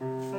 Mm-hmm.